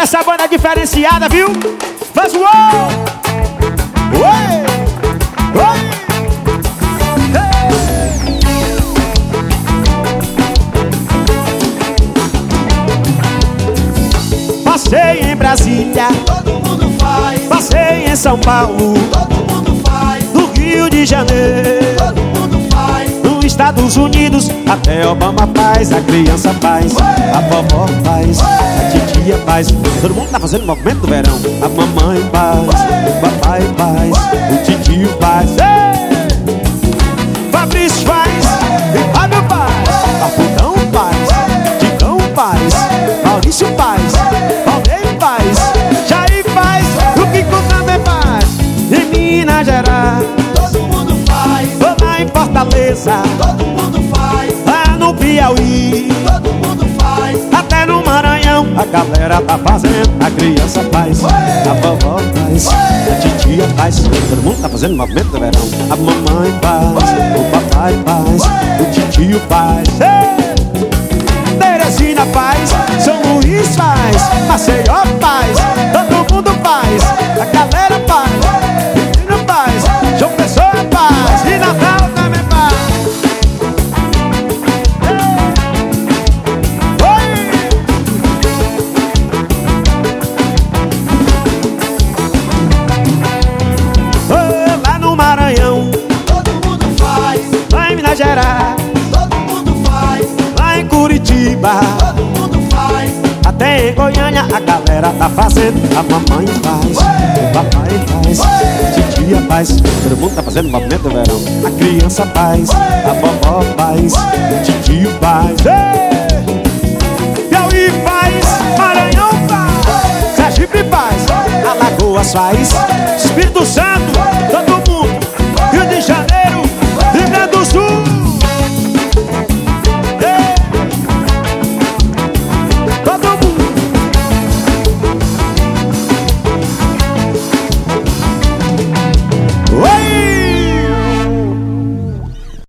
que essa banda é diferenciada, viu? Faz o Oi! Oi! Passei em Brasília, todo mundo faz. Passei em São Paulo, todo mundo faz. No Rio de Janeiro, todo mundo faz. Nos Estados Unidos, até Obama faz, a criança faz, a vovó faz, a titia faz. Todo mundo tá fazendo movimento do verão. A mamãe faz, o papai faz, o tio faz. Fabrício faz, e Fábio faz, Aputão faz, Ticão faz, Maurício faz, Valdeir faz, Jair faz, o Kiko também faz. Em Minas Gerais, todo mundo faz. Lá em Fortaleza, todo mundo faz. Lá no Piauí, galera tá fazendo, a criança faz, a vovó faz, a titia faz, todo mundo tá fazendo movimento do verão. A mamãe faz, o papai faz, o tio faz. Teresina faz, São Luís faz, Maceió Maranhão, todo mundo faz. Lá em Minas Gerais, todo mundo faz. Lá em Curitiba, todo mundo faz. Até em Goiânia a galera tá fazendo. A mamãe faz, o papai faz, a titia faz. Todo mundo tá fazendo movimento do verão. A criança faz, a vovó faz, o tio faz. Ei! Piauí faz, Maranhão faz, Sergipe faz, Alagoas faz, Espírito Santo